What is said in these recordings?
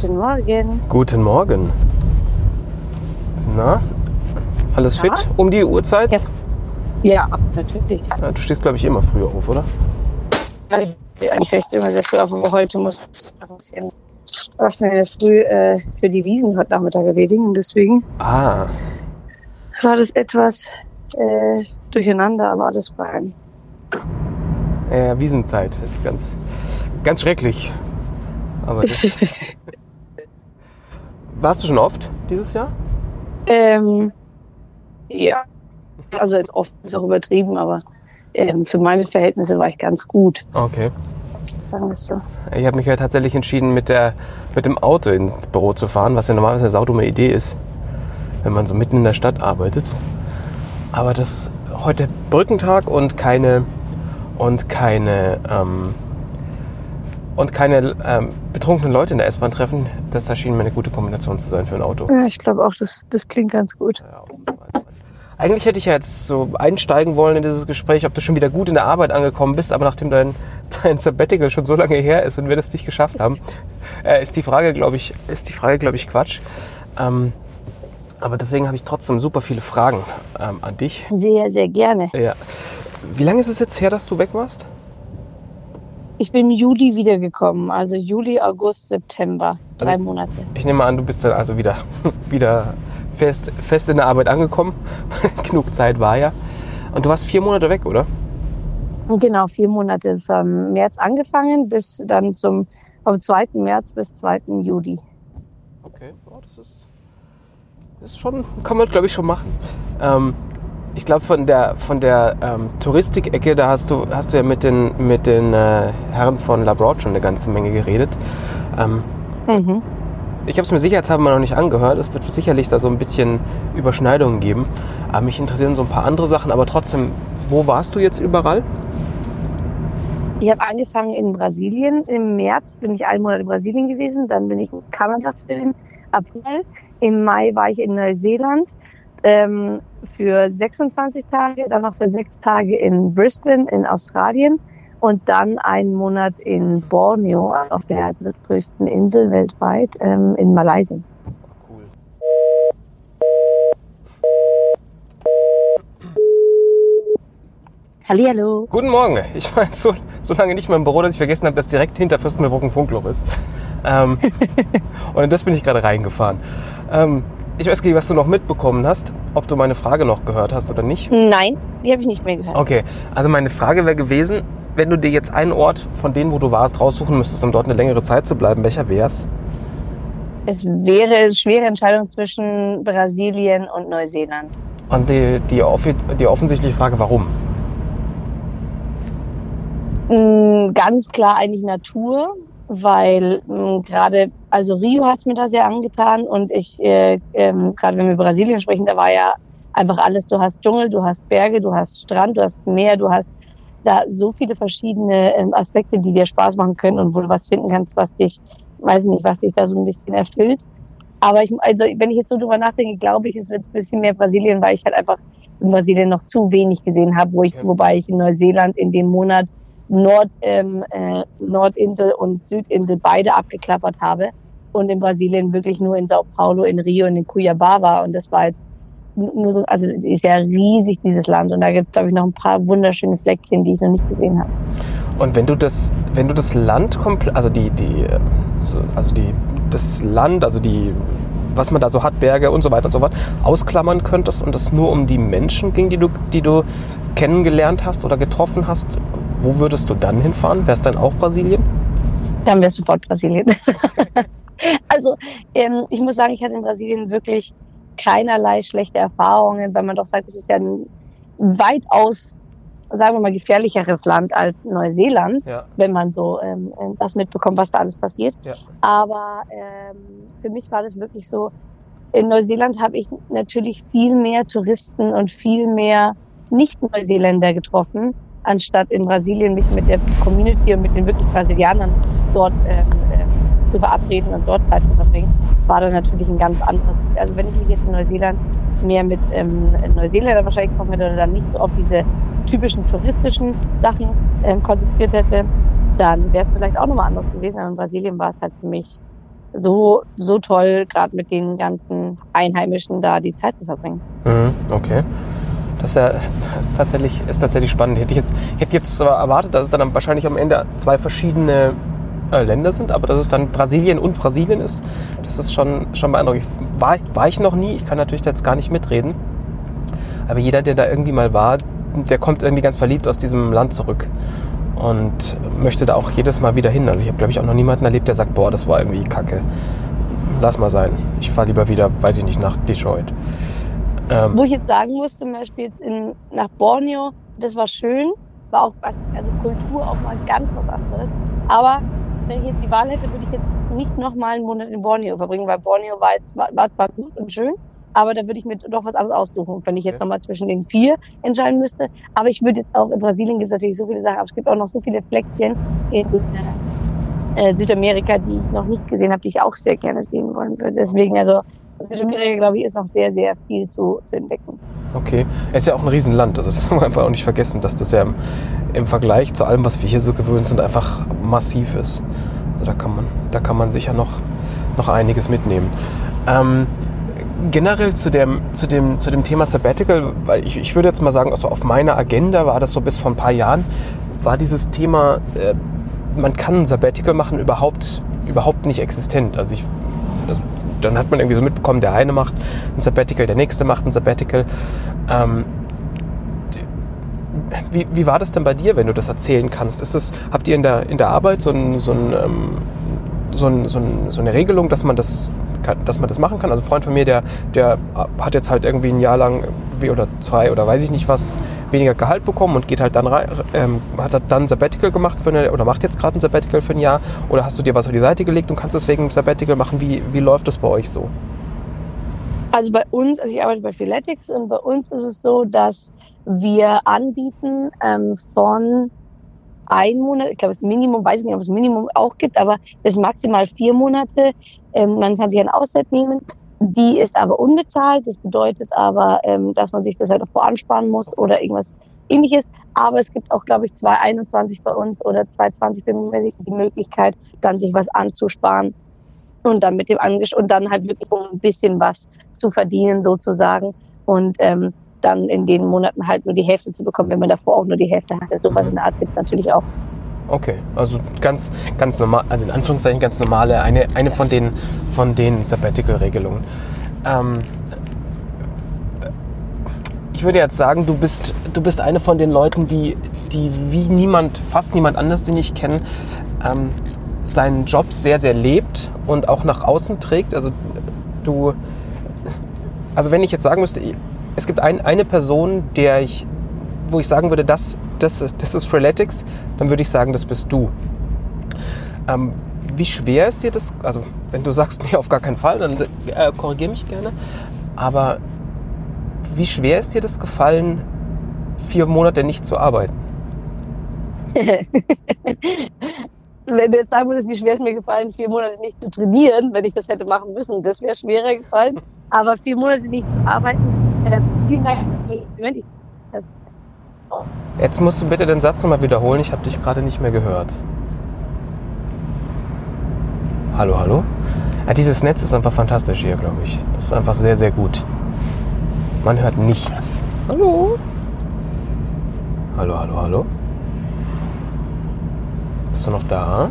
Guten Morgen. Guten Morgen. Na, alles Na? fit um die Uhrzeit? Ja. Ja, natürlich. Ja, du stehst, glaube ich, immer früher auf, oder? Ja, Ich bin eigentlich recht immer sehr früh auf, aber heute muss ich ein bisschen was in der Früh äh, für die Wiesen heute Nachmittag erledigen. Und deswegen Ah, war das etwas äh, durcheinander, aber alles fein. ja, Wiesenzeit ist ganz, ganz schrecklich. Aber das Warst du schon oft dieses Jahr? Ähm, ja, also jetzt oft ist auch übertrieben, aber ähm, für meine Verhältnisse war ich ganz gut, Okay. sagen wir so. Ich habe mich ja tatsächlich entschieden, mit, der, mit dem Auto ins Büro zu fahren, was ja normalerweise eine saudumme Idee ist, wenn man so mitten in der Stadt arbeitet. Aber das heute Brückentag und keine und keine ähm, und keine ähm, betrunkenen Leute in der S-Bahn treffen, das erschien mir eine gute Kombination zu sein für ein Auto. Ja, ich glaube auch, das, das klingt ganz gut. Eigentlich hätte ich ja jetzt so einsteigen wollen in dieses Gespräch, ob du schon wieder gut in der Arbeit angekommen bist, aber nachdem dein, dein Sabbatical schon so lange her ist und wir das nicht geschafft haben, äh, ist die Frage, glaube ich, ist die Frage, glaube ich, Quatsch. Ähm, aber deswegen habe ich trotzdem super viele Fragen ähm, an dich. Sehr, sehr gerne. Ja. Wie lange ist es jetzt her, dass du weg warst? Ich bin im Juli wiedergekommen, also Juli, August, September, drei Also- Monate. Ich nehme an, du bist dann also wieder, wieder fest, fest in der Arbeit angekommen. Genug Zeit war ja. Und du warst vier Monate weg, oder? Genau, vier Monate ist am März angefangen, bis dann zum vom 2. März bis 2. Juli. Okay, ja, das ist, das ist schon, kann man glaube ich schon machen. Ähm, ich glaube von der von der ähm, Touristik-Ecke, da hast du hast du ja mit den mit den äh, Herren von Labroad schon eine ganze Menge geredet. Ähm, Mhm. ich habe es mir sicherheitshalber noch nicht angehört. Es wird sicherlich da so ein bisschen Überschneidungen geben. Aber mich interessieren so ein paar andere Sachen. Aber trotzdem, wo warst du jetzt überall? Ich habe angefangen in Brasilien. Im März bin ich einen Monat in Brasilien gewesen. Dann bin ich in Kanada für den April. Im Mai war ich in Neuseeland ähm, für 26 Tage. Dann noch für sechs Tage in Brisbane in Australien. Und dann einen Monat in Borneo, auf der drittgrößten Insel weltweit, ähm, in Malaysia. Cool. Hallihallo. Guten Morgen. Ich war jetzt so, so lange nicht mehr im Büro, dass ich vergessen habe, dass direkt hinter Fürstenberg ein Funkloch ist. Ähm, und in das bin ich gerade reingefahren. Ähm, ich weiß gar nicht, was du noch mitbekommen hast, ob du meine Frage noch gehört hast oder nicht. Nein, die habe ich nicht mehr gehört. Okay, also meine Frage wäre gewesen, wenn du dir jetzt einen Ort von denen, wo du warst, raussuchen müsstest, um dort eine längere Zeit zu bleiben, welcher wär's? Es wäre eine schwere Entscheidung zwischen Brasilien und Neuseeland. Und die, die, die offensichtliche Frage, warum? Mm, Ganz klar eigentlich Natur, weil mm, gerade, also Rio hat es mir da sehr angetan und ich, äh, ähm, gerade wenn wir Brasilien sprechen, da war ja einfach alles, du hast Dschungel, du hast Berge, du hast Strand, du hast Meer, du hast da so viele verschiedene ähm, Aspekte, die dir Spaß machen können und wo du was finden kannst, was dich, weiß nicht, was dich da so ein bisschen erfüllt. Aber ich, also wenn ich jetzt so drüber nachdenke, glaube ich, es wird ein bisschen mehr Brasilien, weil ich halt einfach in Brasilien noch zu wenig gesehen habe, wo ich, wobei ich in Neuseeland in dem Monat Nord, ähm, äh, Nordinsel und Südinsel beide abgeklappert habe und in Brasilien wirklich nur in Sao Paulo, in Rio und in Cuiabá war und das war jetzt nur so, also ist ja riesig dieses Land und da gibt es glaube ich noch ein paar wunderschöne Fleckchen, die ich noch nicht gesehen habe. Und wenn du das, wenn du das Land komplett, also die, die, so, also die, das Land, also die, was man da so hat, Berge und so weiter und so fort, ausklammern könntest und es nur um die Menschen ging, die du, die du kennengelernt hast oder getroffen hast, wo würdest du dann hinfahren? Wäre es dann auch Brasilien? Dann wäre sofort Brasilien. also ähm, ich muss sagen, ich hatte in Brasilien wirklich keinerlei schlechte Erfahrungen, weil man doch sagt, es ist ja ein weitaus, sagen wir mal, gefährlicheres Land als Neuseeland, Ja. wenn man so ähm, ähm, das mitbekommt, was da alles passiert. Ja. Aber ähm, für mich war das wirklich so, in Neuseeland habe ich natürlich viel mehr Touristen und viel mehr Nicht-Neuseeländer getroffen, anstatt in Brasilien mich mit der Community und mit den wirklich Brasilianern dort ähm, zu verabreden und dort Zeit zu verbringen, war dann natürlich ein ganz anderes. Also wenn ich mich jetzt in Neuseeland mehr mit ähm, Neuseeländern wahrscheinlich getroffen hätte oder dann nicht so auf diese typischen touristischen Sachen ähm, konzentriert hätte, dann wäre es vielleicht auch nochmal anders gewesen. Aber in Brasilien war es halt für mich so, so toll, gerade mit den ganzen Einheimischen da die Zeit zu verbringen. Mhm, okay. Das ist, ja, ist, tatsächlich, ist tatsächlich spannend. Hätte ich, jetzt, hätte jetzt erwartet, dass es dann wahrscheinlich am Ende zwei verschiedene äh, Länder sind, aber dass es dann Brasilien und Brasilien ist, das ist schon, schon beeindruckend. War, war ich noch nie, ich kann natürlich jetzt gar nicht mitreden. Aber jeder, der da irgendwie mal war, der kommt irgendwie ganz verliebt aus diesem Land zurück und möchte da auch jedes Mal wieder hin. Also ich habe, glaube ich, auch noch niemanden erlebt, der sagt, boah, das war irgendwie kacke. Lass mal sein. Ich fahre lieber wieder, weiß ich nicht, nach Detroit. Ähm, Wo ich jetzt sagen muss, zum Beispiel in, nach Borneo, das war schön, war auch also Kultur auch mal ganz was anderes. Aber wenn ich jetzt die Wahl hätte, würde ich jetzt nicht nochmal einen Monat in Borneo verbringen, weil Borneo war, jetzt, war, war zwar gut und schön, aber da würde ich mir doch was anderes aussuchen, wenn ich jetzt nochmal zwischen den vier entscheiden müsste. Aber ich würde jetzt auch, in Brasilien gibt es natürlich so viele Sachen, aber es gibt auch noch so viele Fleckchen in äh, Südamerika, die ich noch nicht gesehen habe, die ich auch sehr gerne sehen wollen würde. Deswegen, also Südamerika, glaube ich, ist noch sehr, sehr viel zu, zu entdecken. Okay. Es ist ja auch ein Riesenland. Also das darf man einfach auch nicht vergessen, dass das ja im, im, Vergleich zu allem, was wir hier so gewöhnt sind, einfach massiv ist. Also da kann man, da kann man sicher noch, noch einiges mitnehmen. Ähm, generell zu dem, zu, dem, zu dem Thema Sabbatical, weil ich, ich würde jetzt mal sagen, also auf meiner Agenda war das so bis vor ein paar Jahren, war dieses Thema, äh, man kann ein Sabbatical machen, überhaupt, überhaupt nicht existent. Also ich, dann hat man irgendwie so mitbekommen, der eine macht ein Sabbatical, der nächste macht ein Sabbatical. Ähm, wie, wie war das denn bei dir, wenn du das erzählen kannst? Ist das, habt ihr in der, in der Arbeit so, ein, so, ein, ähm, so, ein, so, ein, so eine Regelung, dass man das dass man das machen kann. Also ein Freund von mir, der, der hat jetzt halt irgendwie ein Jahr lang oder zwei oder weiß ich nicht was weniger Gehalt bekommen und geht halt dann ähm, hat dann Sabbatical gemacht für eine, oder macht jetzt gerade ein Sabbatical für ein Jahr oder hast du dir was auf die Seite gelegt und kannst deswegen Sabbatical machen? Wie, wie läuft das bei euch so? Also bei uns, also ich arbeite bei Philetics und bei uns ist es so, dass wir anbieten ähm, von ein Monat, ich glaube das Minimum, weiß ich nicht, ob es Minimum auch gibt, aber das maximal vier Monate ähm, man kann sich eine Auszeit nehmen. Die ist aber unbezahlt. Das bedeutet aber, ähm, dass man sich das halt davor ansparen muss oder irgendwas ähnliches. Aber es gibt auch, glaube ich, 221 bei uns oder 220 die Möglichkeit, dann sich was anzusparen und dann mit dem Angesch und dann halt wirklich um ein bisschen was zu verdienen sozusagen und ähm, dann in den Monaten halt nur die Hälfte zu bekommen, wenn man davor auch nur die Hälfte hatte. Sowas in der Art gibt es natürlich auch. Okay, also ganz, ganz normal, also in Anführungszeichen ganz normale, eine, eine von den, von den Sabbatical-Regelungen. Ähm, ich würde jetzt sagen, du bist, du bist eine von den Leuten, die, die wie niemand, fast niemand anders, den ich kenne, ähm, seinen Job sehr, sehr lebt und auch nach außen trägt. Also du, also wenn ich jetzt sagen müsste, es gibt ein, eine Person, der ich, wo ich sagen würde, das das ist, das ist Freeletics, dann würde ich sagen, das bist du. Ähm, wie schwer ist dir das? Also, wenn du sagst, nee, auf gar keinen Fall, dann äh, korrigiere mich gerne. Aber wie schwer ist dir das gefallen, vier Monate nicht zu arbeiten? wenn du jetzt sagen würdest, wie schwer es mir gefallen, vier Monate nicht zu trainieren, wenn ich das hätte machen müssen, das wäre schwerer gefallen. Aber vier Monate nicht zu arbeiten, Jetzt musst du bitte den Satz nochmal wiederholen. Ich habe dich gerade nicht mehr gehört. Hallo, hallo? Ja, dieses Netz ist einfach fantastisch hier, glaube ich. Das ist einfach sehr, sehr gut. Man hört nichts. Hallo? Hallo, hallo, hallo? Bist du noch da?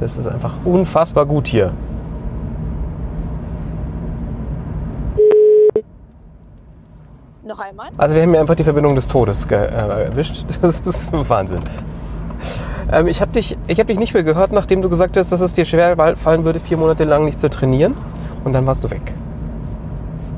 Das ist einfach unfassbar gut hier. Noch einmal? Also wir haben mir einfach die Verbindung des Todes äh, erwischt. Das ist Wahnsinn. Ähm, ich habe dich, hab dich nicht mehr gehört, nachdem du gesagt hast, dass es dir schwer fallen würde, vier Monate lang nicht zu trainieren. Und dann warst du weg.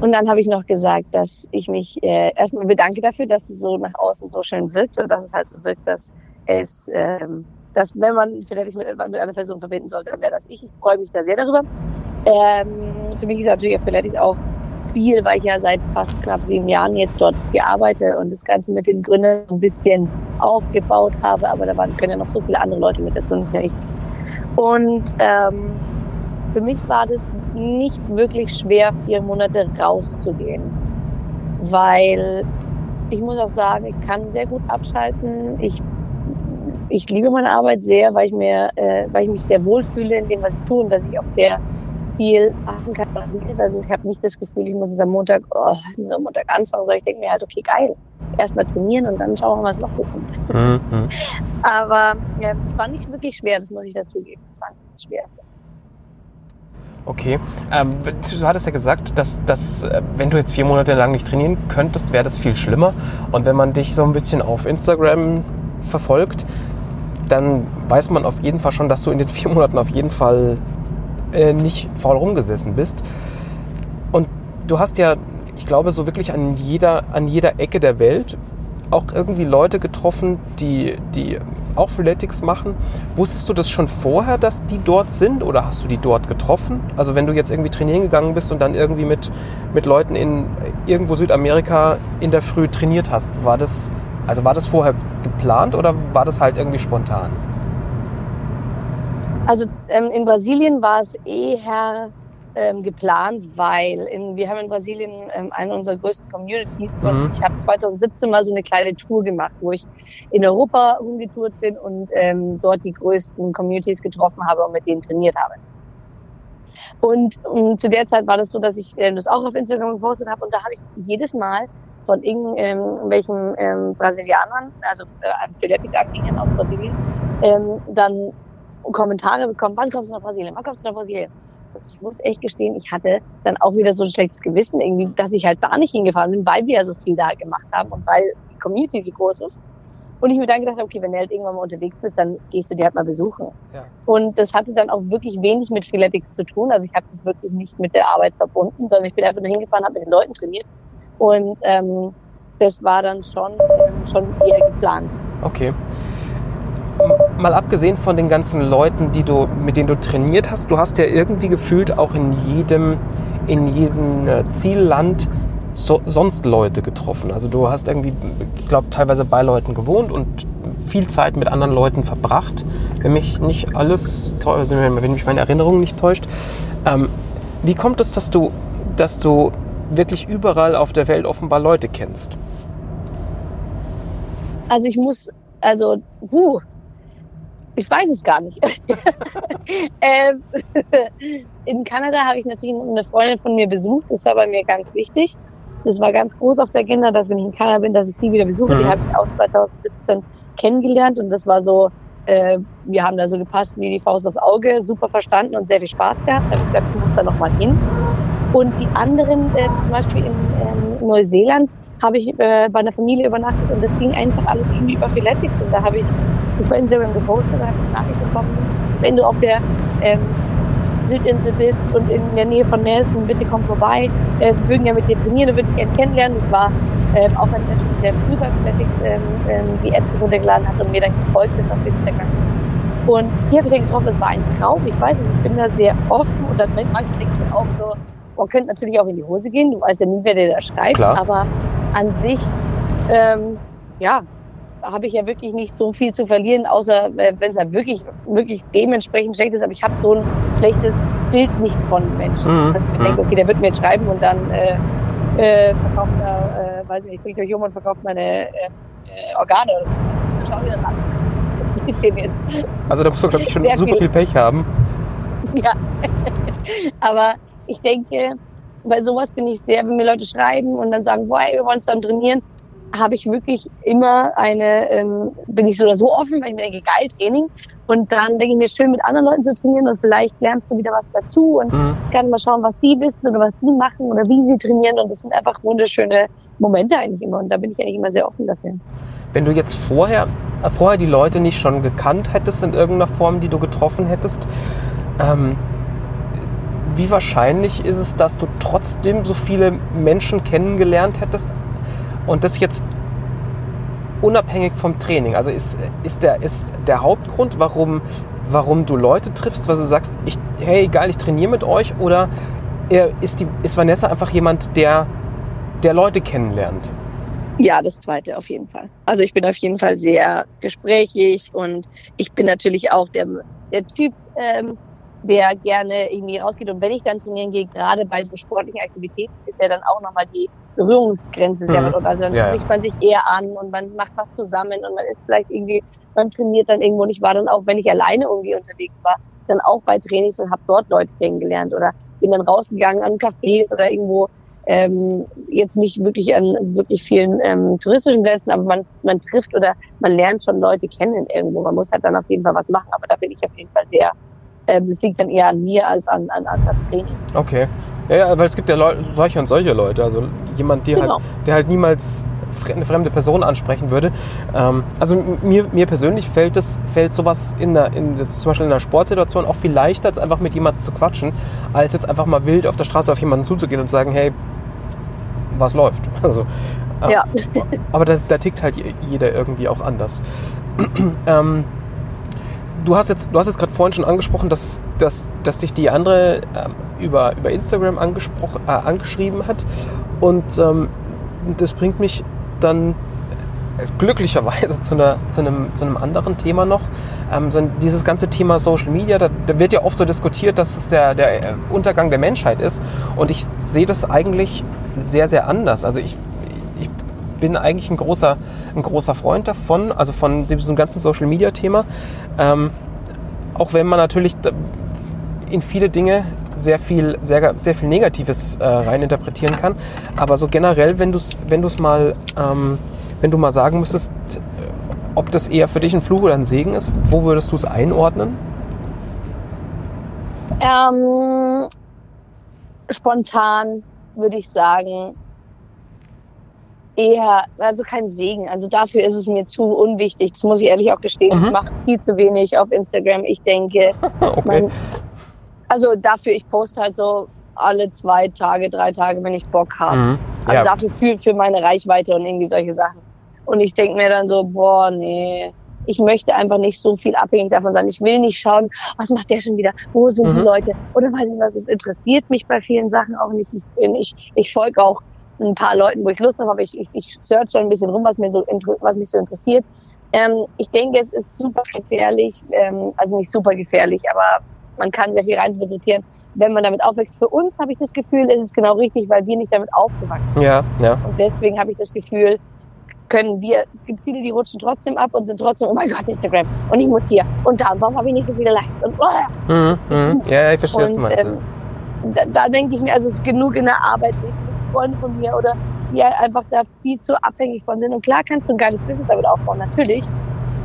Und dann habe ich noch gesagt, dass ich mich äh, erstmal bedanke dafür, dass es so nach außen so schön wirkt und dass es halt so wirkt, dass es, ähm, dass wenn man vielleicht mit, mit einer Person verbinden sollte, dann wäre das ich. Ich freue mich da sehr darüber. Ähm, für mich ist natürlich vielleicht auch viel, weil ich ja seit fast knapp sieben Jahren jetzt dort gearbeitet und das Ganze mit den Gründern ein bisschen aufgebaut habe, aber da waren, können ja noch so viele andere Leute mit dazu, nicht. Und ähm, für mich war das nicht wirklich schwer, vier Monate rauszugehen, weil ich muss auch sagen, ich kann sehr gut abschalten. Ich ich liebe meine Arbeit sehr, weil ich mir, äh, weil ich mich sehr wohlfühle in dem, was ich tue und dass ich auch sehr viel machen kann, was nicht ist. Also ich habe nicht das Gefühl, ich muss jetzt am Montag, oh, am Montag anfangen, sondern ich denke mir halt, okay, geil, erstmal trainieren und dann schauen wir mal, was noch kommt. Mhm. Aber ja, es war nicht wirklich schwer, das muss ich dazugeben. Es war nicht schwer. Okay. Ähm, du hattest ja gesagt, dass, dass äh, wenn du jetzt vier Monate lang nicht trainieren könntest, wäre das viel schlimmer. Und wenn man dich so ein bisschen auf Instagram verfolgt, dann weiß man auf jeden Fall schon, dass du in den vier Monaten auf jeden Fall äh, nicht faul rumgesessen bist. Und du hast ja, ich glaube, so wirklich an jeder, an jeder Ecke der Welt auch irgendwie Leute getroffen, die, die auch Freeletics machen. Wusstest du das schon vorher, dass die dort sind oder hast du die dort getroffen? Also wenn du jetzt irgendwie trainieren gegangen bist und dann irgendwie mit, mit Leuten in irgendwo Südamerika in der Früh trainiert hast, war das, also war das vorher geplant oder war das halt irgendwie spontan? Also ähm, in Brasilien war es eher ähm, geplant, weil in, wir haben in Brasilien ähm, eine unserer größten Communities mhm. und ich habe 2017 mal so eine kleine Tour gemacht, wo ich in Europa rumgetourt bin und ähm, dort die größten Communities getroffen habe und mit denen trainiert habe. Und, und zu der Zeit war das so, dass ich äh, das auch auf Instagram gepostet habe und da habe ich jedes Mal von irgendwelchen ähm, Brasilianern, also äh, Philetics-Anhängern aus Brasilien, ähm, dann Kommentare bekommen, wann kommst du nach Brasilien, wann kommst du nach Brasilien? ich muss echt gestehen, ich hatte dann auch wieder so ein schlechtes Gewissen irgendwie, dass ich halt da nicht hingefahren bin, weil wir ja so viel da gemacht haben und weil die Community so groß ist. Und ich mir dann gedacht habe, okay, wenn du halt irgendwann mal unterwegs bist, dann gehst du die halt mal besuchen. Ja. Und das hatte dann auch wirklich wenig mit Freeletics zu tun. Also ich habe das wirklich nicht mit der Arbeit verbunden, sondern ich bin einfach nur hingefahren, habe mit den Leuten trainiert. Und ähm, das war dann schon, schon eher geplant. Okay mal abgesehen von den ganzen Leuten, die du, mit denen du trainiert hast, du hast ja irgendwie gefühlt auch in jedem, in jedem äh, Zielland so, sonst Leute getroffen. Also du hast irgendwie, ich glaube, teilweise bei Leuten gewohnt und viel Zeit mit anderen Leuten verbracht. Wenn mich nicht alles, also wenn mich meine Erinnerung nicht täuscht. Ähm, wie kommt es, dass du, dass du wirklich überall auf der Welt offenbar Leute kennst? Also ich muss, also, puh, ich weiß es gar nicht. ähm, in Kanada habe ich natürlich eine Freundin von mir besucht. Das war bei mir ganz wichtig. Das war ganz groß auf der Agenda, dass wenn ich in Kanada bin, dass ich sie wieder besuche. Mhm. Die habe ich auch 2017 kennengelernt und das war so, äh, wir haben da so gepasst wie die Faust aufs Auge, super verstanden und sehr viel Spaß gehabt. Da habe ich gesagt, ich muss da nochmal hin. Und die anderen, äh, zum Beispiel in ähm, Neuseeland, habe ich äh, bei einer Familie übernachtet und das ging einfach alles irgendwie über Philetics und da habe ich das bei Instagram gepostet und habe eine Nachricht bekommen, wenn du auf der ähm, Südinsel bist und in der Nähe von Nelson, bitte komm vorbei. Äh, wir würden ja mit dir trainieren, du würdest gerne kennenlernen. Das war äh, auch ein Mensch, der früher Athletics ähm, ähm, die Apps runtergeladen hat und mir dann gefolgt ist auf Instagram. Und hier habe ich dann getroffen, das war ein Traum. Ich weiß nicht, ich bin da sehr offen und dann manchmal denke ich auch so, man könnte natürlich auch in die Hose gehen, du weißt ja nie, wer dir da schreibt, Klar. aber an sich, ähm, ja, habe ich ja wirklich nicht so viel zu verlieren, außer äh, wenn es halt wirklich, wirklich dementsprechend schlecht ist. Aber ich habe so ein schlechtes Bild nicht von Menschen. Mhm. Dass ich mir denke, mhm. okay, der wird mir jetzt schreiben und dann äh, äh, verkauft er, äh, weiß nicht, bringt euch um und verkauft meine äh, äh Organe. Schau mir das an. Also da musst du, glaube ich, schon super viel. viel Pech haben. Ja, aber ich denke, bei sowas bin ich sehr, wenn mir Leute schreiben und dann sagen, boah, wir wollen zusammen trainieren, habe ich wirklich immer eine, ähm, bin ich so oder so offen, weil ich mir denke, geil, Training. Und dann denke ich mir, schön mit anderen Leuten zu trainieren und vielleicht lernst du wieder was dazu und mhm. kann mal schauen, was die wissen oder was die machen oder wie sie trainieren. Und das sind einfach wunderschöne Momente eigentlich immer. Und da bin ich eigentlich immer sehr offen dafür. Wenn du jetzt vorher, äh, vorher die Leute nicht schon gekannt hättest in irgendeiner Form, die du getroffen hättest, ähm, wie wahrscheinlich ist es, dass du trotzdem so viele Menschen kennengelernt hättest und das jetzt unabhängig vom Training? Also ist, ist, der, ist der Hauptgrund, warum, warum du Leute triffst, weil du sagst, ich, hey, egal, ich trainiere mit euch oder ist, die, ist Vanessa einfach jemand, der, der Leute kennenlernt? Ja, das zweite auf jeden Fall. Also ich bin auf jeden Fall sehr gesprächig und ich bin natürlich auch der, der Typ, ähm, der gerne irgendwie rausgeht. Und wenn ich dann trainieren gehe, gerade bei so sportlichen Aktivitäten, ist ja dann auch nochmal die Berührungsgrenze sehr mhm. Also dann ja, spricht man sich eher an und man macht was zusammen und man ist vielleicht irgendwie man trainiert dann irgendwo und ich war dann auch, wenn ich alleine irgendwie unterwegs war, dann auch bei Trainings und habe dort Leute kennengelernt oder bin dann rausgegangen an Cafés oder irgendwo ähm, jetzt nicht wirklich an wirklich vielen ähm, touristischen Plätzen, aber man, man trifft oder man lernt schon Leute kennen irgendwo. Man muss halt dann auf jeden Fall was machen, aber da bin ich auf jeden Fall sehr, ähm, das liegt dann eher an mir als an, an, an das Training. Okay. Ja, ja, weil es gibt ja Leu solche und solche Leute. Also jemand, der, Genau. halt, der halt niemals eine fremde Person ansprechen würde. Ähm, also mir, mir persönlich fällt das, fällt sowas in der, in, zum Beispiel in einer Sportsituation auch viel leichter, als einfach mit jemandem zu quatschen, als jetzt einfach mal wild auf der Straße auf jemanden zuzugehen und sagen, hey, was läuft? Also, äh, Ja. aber da, da tickt halt je- jeder irgendwie auch anders. ähm, du hast jetzt, du hast jetzt gerade vorhin schon angesprochen, dass, dass, dass dich die andere ähm, über, über Instagram angesprochen, äh, angeschrieben hat. Und ähm, das bringt mich dann äh, glücklicherweise zu, einer, zu, einem, zu einem anderen Thema noch. Ähm, so dieses ganze Thema Social Media, da, da wird ja oft so diskutiert, dass es der, der äh, Untergang der Menschheit ist. Und ich sehe das eigentlich sehr, sehr anders. Also ich bin eigentlich ein großer, ein großer Freund davon, also von diesem ganzen Social Media Thema. Ähm, auch wenn man natürlich in viele Dinge sehr viel, sehr, sehr viel Negatives äh, reininterpretieren kann. Aber so generell, wenn du es wenn mal, ähm, wenn du mal sagen müsstest, äh, ob das eher für dich ein Fluch oder ein Segen ist, wo würdest du es einordnen? Ähm, spontan würde ich sagen, eher, also kein Segen. Also dafür ist es mir zu unwichtig. Das muss ich ehrlich auch gestehen. Mhm. Ich mache viel zu wenig auf Instagram. Ich denke, Okay. mein, also dafür, ich poste halt so alle zwei Tage, drei Tage, wenn ich Bock habe. Mhm. Also Ja, dafür für, für meine Reichweite und irgendwie solche Sachen. Und ich denke mir dann so, boah, nee, ich möchte einfach nicht so viel abhängig davon sein. Ich will nicht schauen, was macht der schon wieder? Wo sind Mhm. die Leute? Oder was, es interessiert mich bei vielen Sachen auch nicht. Ich, bin, ich, ich folge auch ein paar Leuten, wo ich Lust habe, aber ich, ich, ich search schon ein bisschen rum, was, mir so, was mich so interessiert. Ähm, ich denke, es ist super gefährlich, ähm, also nicht super gefährlich, aber man kann sehr viel reininterpretieren, wenn man damit aufwächst. Für uns habe ich das Gefühl, ist es genau richtig, weil wir nicht damit aufgewachsen ja, ja. und deswegen habe ich das Gefühl, können wir, es gibt viele, die rutschen trotzdem ab und sind trotzdem, oh mein Gott, Instagram. Und ich muss hier und da, und warum habe ich nicht so viele Likes? Und, oh. Mhm. Mhm. Ja, ich verstehe, was du und meinst. ähm, da, da denke ich mir, also es ist genug in der Arbeit, mit Freunden von mir oder die halt einfach da viel zu abhängig von sind. Und klar kannst du ein geiles Business damit aufbauen, natürlich.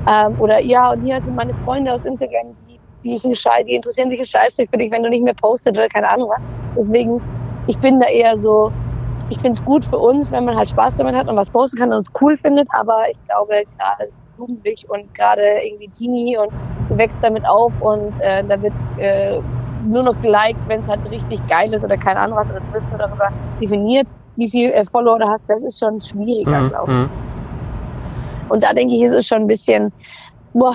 Ähm, oder ja, und hier sind meine Freunde aus Instagram, die, die, ich einen Scheiß, die interessieren sich Scheißzeug für dich, wenn du nicht mehr postet oder keine Ahnung. Deswegen, ich bin da eher so, ich finde es gut für uns, wenn man halt Spaß damit hat und was posten kann und es cool findet, aber ich glaube, gerade jugendlich und gerade irgendwie Teenie und du wächst damit auf und äh, da wird äh, nur noch geliked, wenn es halt richtig geil ist oder keine Ahnung was, oder du wirst nur darüber definiert, wie viel äh, Follower du hast, das ist schon schwieriger, Mhm. glaube ich. Mhm. Und da denke ich, es ist schon ein bisschen, boah,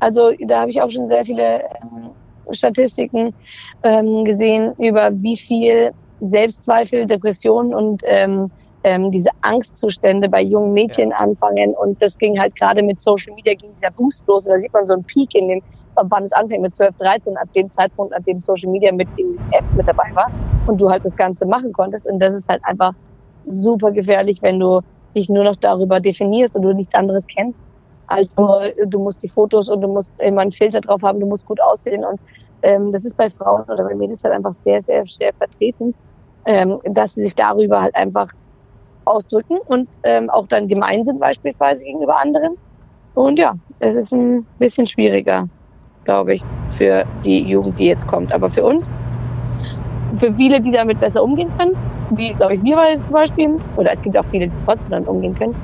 also da habe ich auch schon sehr viele ähm, Statistiken ähm, gesehen über wie viel Selbstzweifel, Depressionen und ähm, ähm, diese Angstzustände bei jungen Mädchen anfangen. Und das ging halt gerade mit Social Media, ging dieser Boost los. Und da sieht man so einen Peak in dem, wann es anfängt mit 12, 13, ab dem Zeitpunkt, ab dem Social Media mit in App mit dabei war und du halt das Ganze machen konntest. Und das ist halt einfach super gefährlich, wenn du dich nur noch darüber definierst und du nichts anderes kennst. als nur, du musst die Fotos und du musst immer einen Filter drauf haben, du musst gut aussehen. Und ähm, das ist bei Frauen oder bei Mädels halt einfach sehr, sehr, sehr vertreten, ähm, dass sie sich darüber halt einfach ausdrücken und ähm, auch dann gemein sind beispielsweise gegenüber anderen. Und ja, es ist ein bisschen schwieriger, glaube ich, für die Jugend, die jetzt kommt. Aber für uns, für viele, die damit besser umgehen können, wie, glaube ich, wir zum Beispiel, oder es gibt auch viele, die trotzdem damit umgehen können,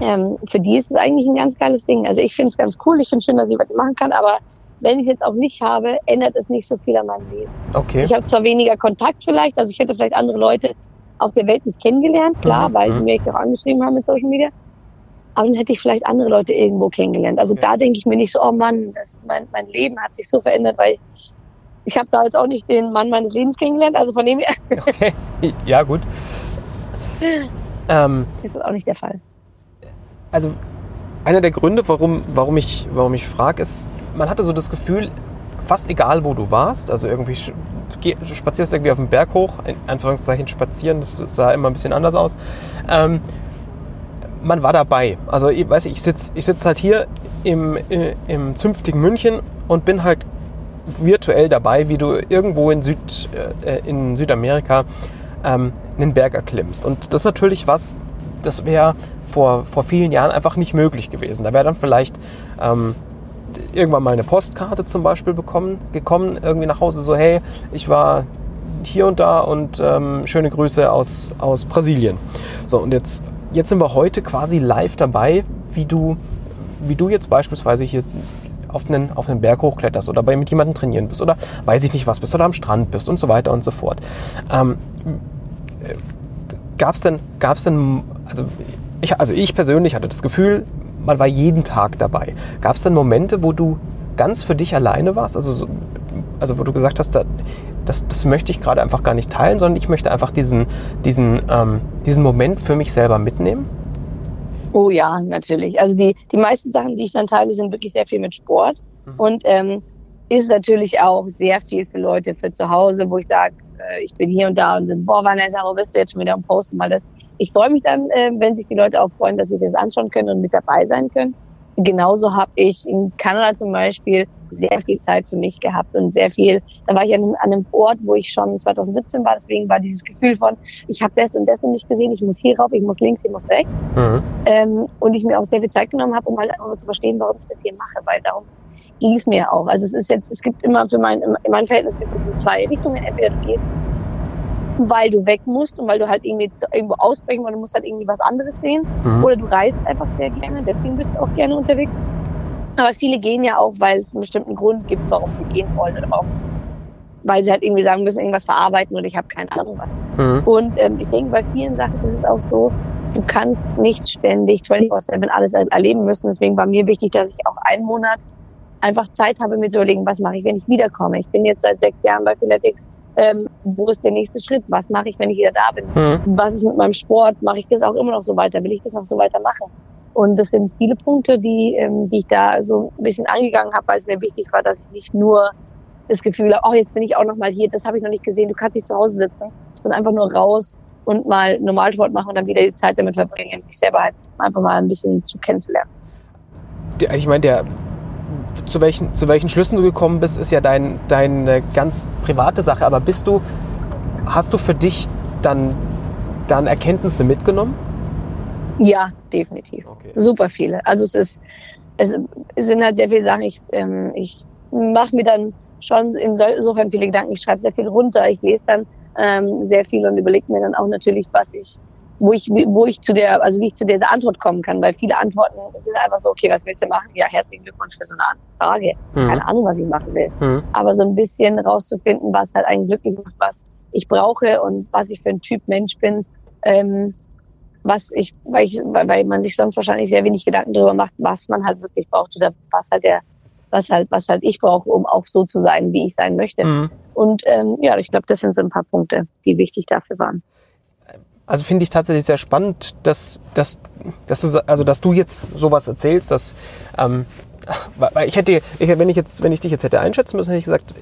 ähm, für die ist es eigentlich ein ganz geiles Ding. Also ich finde es ganz cool, ich finde schön, dass ich was machen kann, aber wenn ich es jetzt auch nicht habe, ändert es nicht so viel an meinem Leben. Okay. Ich habe zwar weniger Kontakt vielleicht, also ich hätte vielleicht andere Leute auf der Welt nicht kennengelernt, klar, Mhm, weil mhm. sie mich auch angeschrieben haben mit Social Media. Aber dann hätte ich vielleicht andere Leute irgendwo kennengelernt. Also Ja. da denke ich mir nicht so, oh Mann, das, mein, mein Leben hat sich so verändert, weil ich habe da jetzt auch nicht den Mann meines Lebens kennengelernt. Also von dem her Okay. Ja, gut. Ähm, ist das auch nicht der Fall. also einer der Gründe, warum, warum ich, warum ich frage, ist, man hatte so das Gefühl, fast egal wo du warst, also irgendwie du spazierst irgendwie auf den Berg hoch, in Anführungszeichen spazieren, das sah immer ein bisschen anders aus. Ähm, man war dabei. Also ich weiß, ich sitze ich sitz halt hier im, äh, im zünftigen München und bin halt virtuell dabei, wie du irgendwo in, Süd, äh, in Südamerika ähm, einen Berg erklimmst. Und das ist natürlich was, das wäre vor, vor vielen Jahren einfach nicht möglich gewesen. Da wäre dann vielleicht ähm, irgendwann mal eine Postkarte zum Beispiel bekommen, gekommen, irgendwie nach Hause, so hey, ich war hier und da und ähm, schöne Grüße aus, aus Brasilien. So, und jetzt, jetzt sind wir heute quasi live dabei, wie du, wie du jetzt beispielsweise hier auf einen, auf einen Berg hochkletterst oder bei mit jemandem trainieren bist oder weiß ich nicht was bist oder am Strand bist und so weiter und so fort. Ähm, Gab es denn, gab's denn, also ich, also ich persönlich hatte das Gefühl, man war jeden Tag dabei. Gab es denn Momente, wo du ganz für dich alleine warst? Also, also wo du gesagt hast, da, das, das möchte ich gerade einfach gar nicht teilen, sondern ich möchte einfach diesen, diesen, ähm, diesen Moment für mich selber mitnehmen? Oh ja, natürlich. Also die, die meisten Sachen, die ich dann teile, sind wirklich sehr viel mit Sport. Mhm. Und ähm, ist natürlich auch sehr viel für Leute für zu Hause, wo ich sage, äh, ich bin hier und da und sind, boah, Vanessa, wo bist du jetzt schon wieder am Posten? Weil das, ich freue mich dann, äh, wenn sich die Leute auch freuen, dass sie das anschauen können und mit dabei sein können. Genauso habe ich in Kanada zum Beispiel sehr viel Zeit für mich gehabt und sehr viel, da war ich an einem, an einem Ort, wo ich schon 2017 war, deswegen war dieses Gefühl von, ich habe das und das und nicht gesehen, ich muss hier rauf, ich muss links, ich muss rechts. Mhm. Ähm, und ich mir auch sehr viel Zeit genommen habe, um halt einfach zu verstehen, warum ich das hier mache, weil darum ging es mir auch. Also es ist jetzt, es gibt immer für mein, in meinem Verhältnis gibt es zwei Richtungen. Entweder du gehst, weil du weg musst und weil du halt irgendwie irgendwo ausbrechen, weil du musst halt irgendwie was anderes sehen. Mhm. Oder du reist einfach sehr gerne, deswegen bist du auch gerne unterwegs. Aber viele gehen ja auch, weil es einen bestimmten Grund gibt, warum sie gehen wollen oder warum weil sie halt irgendwie sagen müssen, irgendwas verarbeiten oder ich habe keine Ahnung was. Mhm. Und ähm, ich denke, bei vielen Sachen ist es auch so, du kannst nicht ständig 24-7 alles erleben müssen. Deswegen war mir wichtig, dass ich auch einen Monat einfach Zeit habe, mir zu überlegen, was mache ich, wenn ich wiederkomme. Ich bin jetzt seit sechs Jahren bei Philetics. Ähm, wo ist der nächste Schritt? Was mache ich, wenn ich wieder da bin? Mhm. Was ist mit meinem Sport? Mache ich das auch immer noch so weiter? Will ich das auch so weitermachen? Und das sind viele Punkte, die, ähm, die ich da so ein bisschen angegangen habe, weil es mir wichtig war, dass ich nicht nur das Gefühl habe, oh, jetzt bin ich auch noch mal hier, das habe ich noch nicht gesehen, du kannst nicht zu Hause sitzen, sondern einfach nur raus und mal Normalsport machen und dann wieder die Zeit damit verbringen, sich selber halt einfach mal ein bisschen zu kennenzulernen. Ich meine, der zu welchen, zu welchen Schlüssen du gekommen bist, ist ja dein, deine ganz private Sache. Aber bist du, hast du für dich dann, dann Erkenntnisse mitgenommen? Ja, definitiv. Okay. Super viele. Also es ist, es sind halt sehr viele Sachen. Ich, ähm, ich mache mir dann schon insofern viele Gedanken. Ich schreibe sehr viel runter. Ich lese dann ähm, sehr viel und überlege mir dann auch natürlich, was ich wo ich, wo ich zu der, also wie ich zu dieser Antwort kommen kann, weil viele Antworten sind einfach so, okay, was willst du machen? Ja, herzlichen Glückwunsch für so eine Frage. Mhm. Keine Ahnung, was ich machen will. Mhm. Aber so ein bisschen rauszufinden, was halt eigentlich glücklich macht, was ich brauche und was ich für ein Typ Mensch bin, ähm, was ich, weil ich, weil man sich sonst wahrscheinlich sehr wenig Gedanken darüber macht, was man halt wirklich braucht oder was halt der, was halt, was halt ich brauche, um auch so zu sein, wie ich sein möchte. Mhm. Und ähm, ja, ich glaube, das sind so ein paar Punkte, die wichtig dafür waren. Also finde ich tatsächlich sehr spannend, dass, dass, dass, du, also dass du jetzt sowas erzählst, dass ähm, weil ich hätte, ich, wenn ich jetzt, wenn ich dich jetzt hätte einschätzen müssen, hätte ich gesagt,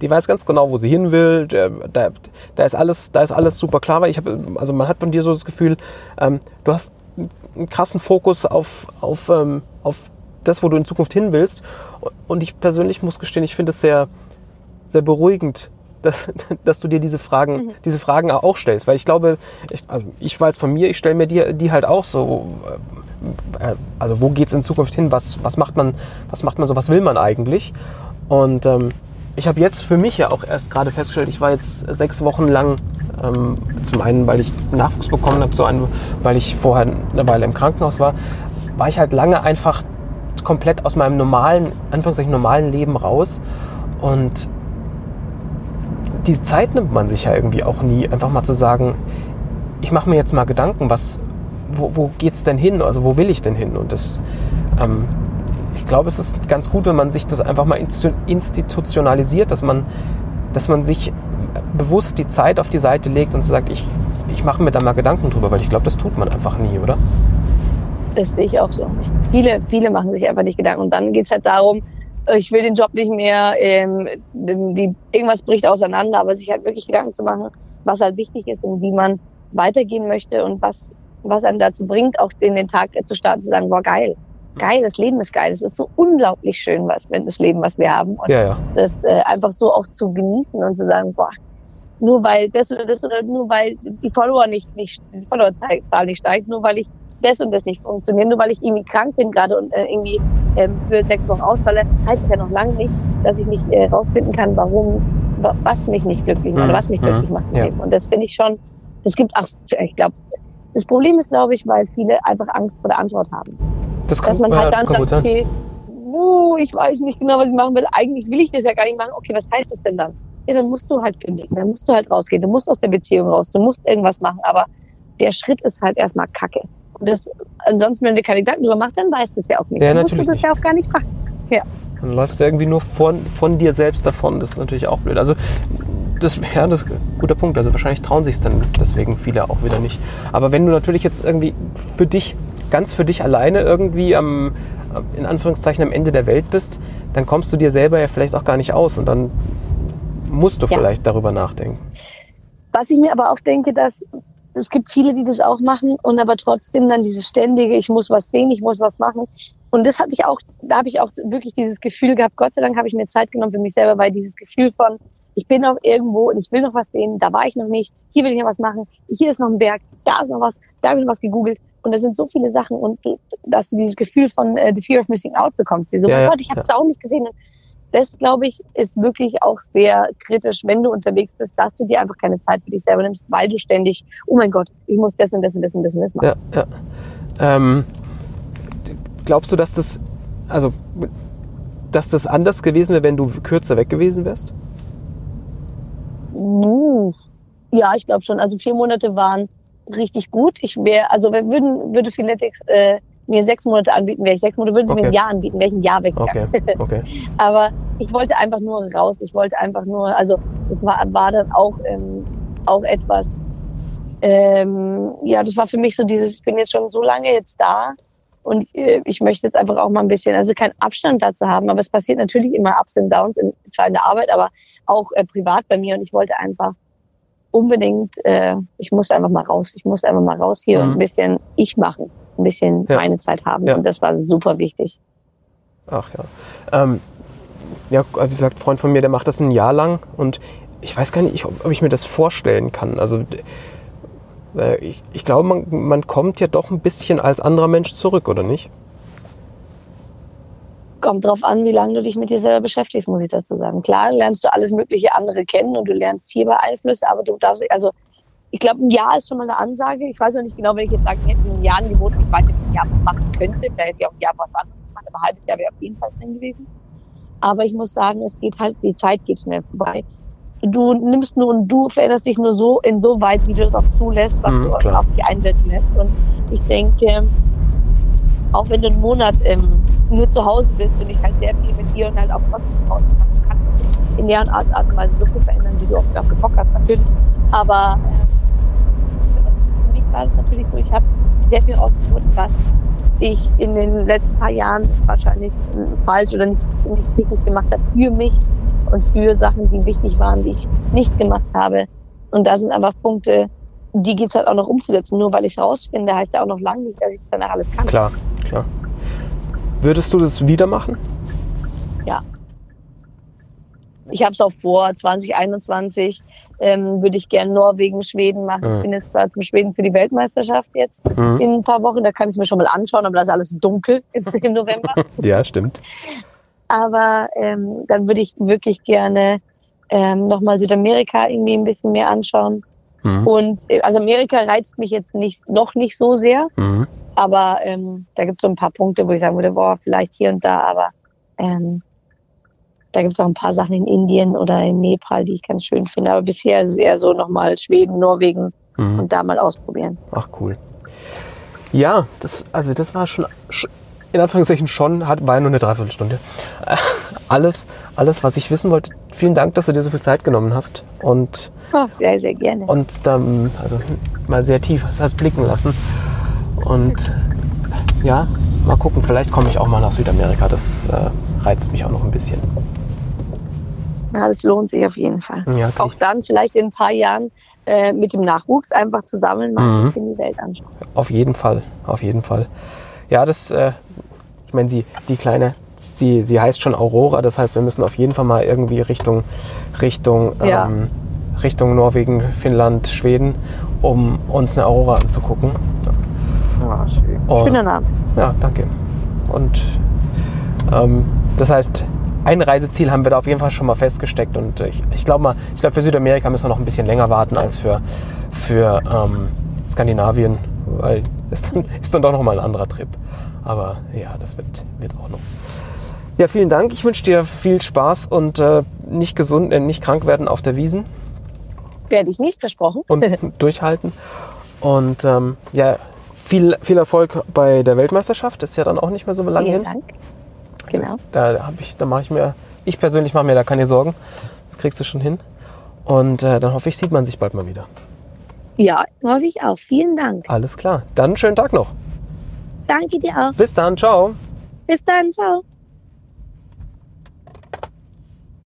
die weiß ganz genau, wo sie hin will. Da, da ist alles, da ist alles super klar. Weil ich habe, also man hat von dir so das Gefühl, ähm, du hast einen krassen Fokus auf, auf, ähm, auf das, wo du in Zukunft hin willst. Und ich persönlich muss gestehen, ich finde es sehr, sehr beruhigend, dass, dass du dir diese Fragen, mhm. diese Fragen auch stellst. Weil ich glaube, ich, also ich weiß von mir, ich stelle mir die, die halt auch so, äh, also wo geht es in Zukunft hin? Was, was macht man, was macht man so, was will man eigentlich? Und ähm, ich habe jetzt für mich ja auch erst gerade festgestellt, ich war jetzt sechs Wochen lang, ähm, zum einen, weil ich Nachwuchs bekommen habe, zum einen, weil ich vorher eine Weile im Krankenhaus war, war ich halt lange einfach komplett aus meinem normalen, Anführungszeichen normalen Leben raus. Und die Zeit nimmt man sich ja irgendwie auch nie, einfach mal zu sagen, ich mache mir jetzt mal Gedanken, was, wo, wo es denn hin? Also wo will ich denn hin? Und das, ähm, ich glaube, es ist ganz gut, wenn man sich das einfach mal institutionalisiert, dass man, dass man sich bewusst die Zeit auf die Seite legt und sagt, ich, ich mache mir da mal Gedanken drüber, weil ich glaube, das tut man einfach nie, oder? Das sehe ich auch so. Viele, viele machen sich einfach nicht Gedanken. Und dann geht es halt darum, ich will den Job nicht mehr, ähm, die, irgendwas bricht auseinander, aber sich halt wirklich Gedanken zu machen, was halt wichtig ist und wie man weitergehen möchte und was, was einem dazu bringt, auch in den Tag zu starten, zu sagen, boah, geil. Geil, das Leben ist geil. Es ist so unglaublich schön, was wenn das Leben, was wir haben. Und Ja, ja. das äh, einfach so auch zu genießen und zu sagen, boah, nur weil das oder das oder nur weil die Follower nicht, nicht die Followerzahl nicht steigt, nur weil ich das und das nicht funktioniert, nur weil ich irgendwie krank bin gerade und äh, irgendwie ähm, für sechs Wochen ausfalle, heißt es ja noch lange nicht, dass ich nicht äh, rausfinden kann, warum, wa- was mich nicht glücklich macht, Mhm. oder was mich Mhm. glücklich macht im Ja. Und das finde ich schon, das gibt, ach, ich glaube, das Problem ist, glaube ich, weil viele einfach Angst vor der Antwort haben. Das Dass kann, man ja, halt dann sagt, okay, uh, ich weiß nicht genau, was ich machen will. Eigentlich will ich das ja gar nicht machen. Okay, was heißt das denn dann? Ja, dann musst du halt kündigen, dann musst du halt rausgehen, du musst aus der Beziehung raus, du musst irgendwas machen. Aber der Schritt ist halt erstmal Kacke. Das, ansonsten, wenn du keine Gedanken drüber machst, dann weißt du es ja auch nicht. Ja, dann natürlich musst du das ja auch gar nicht machen. Dann läufst du irgendwie nur von, von dir selbst davon. Das ist natürlich auch blöd. Also, das wäre das ist ein guter Punkt. Also, wahrscheinlich trauen sich es dann deswegen viele auch wieder nicht. Aber wenn du natürlich jetzt irgendwie für dich, ganz für dich alleine irgendwie am, in Anführungszeichen am Ende der Welt bist, dann kommst du dir selber ja vielleicht auch gar nicht aus. Und dann musst du Ja. vielleicht darüber nachdenken. Was ich mir aber auch denke, dass es gibt viele, die das auch machen und aber trotzdem dann dieses ständige, ich muss was sehen, ich muss was machen. Und das hatte ich auch, da habe ich auch wirklich dieses Gefühl gehabt, Gott sei Dank habe ich mir Zeit genommen für mich selber, weil dieses Gefühl von, ich bin noch irgendwo und ich will noch was sehen, da war ich noch nicht, hier will ich noch was machen, hier ist noch ein Berg, da ist noch was, da habe ich noch was gegoogelt. Und da sind so viele Sachen und dass du dieses Gefühl von äh, the fear of missing out bekommst. Die so, Ja, oh ja, Gott, ich habe ja. es auch nicht gesehen. Und das, glaube ich, ist wirklich auch sehr kritisch, wenn du unterwegs bist, dass du dir einfach keine Zeit für dich selber nimmst, weil du ständig, oh mein Gott, ich muss das und das und das und das und das machen. Ja, ja. Ähm, glaubst du, dass das, also, dass das anders gewesen wäre, wenn du kürzer weg gewesen wärst? Ja, ich glaube schon. Also vier Monate waren richtig gut. Ich wäre, also wir würden, würde Freeletics äh, mir sechs Monate anbieten, wäre ich sechs Monate, würden sie mir Okay. ein Jahr anbieten, wäre ich ein Jahr weggegangen. Okay, okay. Aber ich wollte einfach nur raus. Ich wollte einfach nur, also das war, war dann auch, ähm, auch etwas, ähm, ja, das war für mich so dieses, ich bin jetzt schon so lange jetzt da und äh, ich möchte jetzt einfach auch mal ein bisschen, also keinen Abstand dazu haben, aber es passiert natürlich immer Ups und Downs in, zwar in der Arbeit, aber auch äh, privat bei mir und ich wollte einfach unbedingt, äh, ich musste einfach mal raus, ich musste einfach mal raus hier Mhm. und ein bisschen ich machen, ein bisschen Ja. meine Zeit haben Ja. und das war super wichtig. Ach ja. Ähm, ja, wie gesagt, Freund von mir, der macht das ein Jahr lang und ich weiß gar nicht, ob ob ich mir das vorstellen kann. Also äh, ich, ich glaube, man, man kommt ja doch ein bisschen als anderer Mensch zurück, oder nicht? Kommt drauf an, wie lange du dich mit dir selber beschäftigst, muss ich dazu sagen. Klar, lernst du alles mögliche andere kennen und du lernst hierbei Einflüsse, aber du darfst, also ich glaube, ein Jahr ist schon mal eine Ansage. Ich weiß auch nicht genau, wenn ich jetzt sage, ich hätte ein Jahr angeboten, ich weiß nicht, ein Jahr machen könnte, vielleicht hätte ich auch ein Jahr was anderes gemacht, aber ein halbes Jahr wäre auf jeden Fall drin gewesen. Aber ich muss sagen, es geht halt, die Zeit geht schnell vorbei. Du nimmst nur und du veränderst dich nur so insoweit, wie du das auch zulässt, was Mhm, du auf dich einwirken lässt. Und ich denke, auch wenn du einen Monat ähm, nur zu Hause bist und dich halt sehr viel mit dir und halt auch trotzdem draußen machen kannst, in der Art, Art und Weise so viel verändern, wie du auch dafür Bock hast, natürlich. Aber äh, war es natürlich so, ich habe sehr viel ausgefunden, was ich in den letzten paar Jahren wahrscheinlich äh, falsch oder nicht, nicht richtig gemacht habe für mich und für Sachen, die wichtig waren, die ich nicht gemacht habe. Und da sind einfach Punkte, die geht's halt auch noch umzusetzen. Nur weil ich es rausfinde, heißt ja auch noch lange nicht, dass ich es danach alles kann. Klar, klar. Würdest du das wieder machen? Ich habe es auch vor, 2021 ähm, würde ich gerne Norwegen, Schweden machen. Mhm. Ich bin jetzt zwar zum Schweden für die Weltmeisterschaft jetzt Mhm. in ein paar Wochen, da kann ich es mir schon mal anschauen, aber da ist alles dunkel im November. Ja, stimmt. Aber ähm, dann würde ich wirklich gerne ähm, nochmal Südamerika irgendwie ein bisschen mehr anschauen. Mhm. Und äh, also Amerika reizt mich jetzt nicht noch nicht so sehr, Mhm. aber ähm, da gibt es so ein paar Punkte, wo ich sagen würde, boah, vielleicht hier und da, aber ähm, da gibt es auch ein paar Sachen in Indien oder in Nepal, die ich ganz schön finde. Aber bisher ist es eher so nochmal Schweden, Norwegen Mhm. und da mal ausprobieren. Ach cool. Ja, das, also das war schon, sch- in Anführungszeichen schon, hat, war ja nur eine Dreiviertelstunde. Alles, alles, was ich wissen wollte. Vielen Dank, dass du dir so viel Zeit genommen hast und Oh, sehr, sehr gerne. uns dann also mal sehr tief hast blicken lassen. Und ja, mal gucken, vielleicht komme ich auch mal nach Südamerika. Das äh, reizt mich auch noch ein bisschen. Ja, das lohnt sich auf jeden Fall. Ja, Auch dann vielleicht in ein paar Jahren äh, mit dem Nachwuchs einfach zusammen mal Mhm. ein bisschen die Welt anschauen. Auf jeden Fall, auf jeden Fall. Ja, das, äh, ich meine, sie, die kleine, sie, sie heißt schon Aurora, das heißt, wir müssen auf jeden Fall mal irgendwie Richtung, Richtung, Ja. ähm, Richtung Norwegen, Finnland, Schweden, um uns eine Aurora anzugucken. Ja, schön. Oh. Schöner Name. Ja, danke. Und ähm, das heißt, ein Reiseziel haben wir da auf jeden Fall schon mal festgesteckt und ich, ich glaube mal, ich glaube für Südamerika müssen wir noch ein bisschen länger warten als für, für ähm, Skandinavien, weil es dann, ist dann doch noch mal ein anderer Trip. Aber ja, das wird, wird auch noch. Ja, vielen Dank. Ich wünsche dir viel Spaß und äh, nicht gesund, äh, nicht krank werden auf der Wiesen Werde ich nicht versprochen. und durchhalten. Und ähm, ja, viel, viel Erfolg bei der Weltmeisterschaft. Ist ja dann auch nicht mehr so lange Vielen hin. Dank. Genau. Da habe ich, da mache ich mir, ich persönlich mache mir da keine Sorgen. Das kriegst du schon hin. Und äh, dann hoffe ich, sieht man sich bald mal wieder. Ja, hoffe ich auch. Vielen Dank. Alles klar. Dann schönen Tag noch. Danke dir auch. Bis dann. Ciao. Bis dann. Ciao.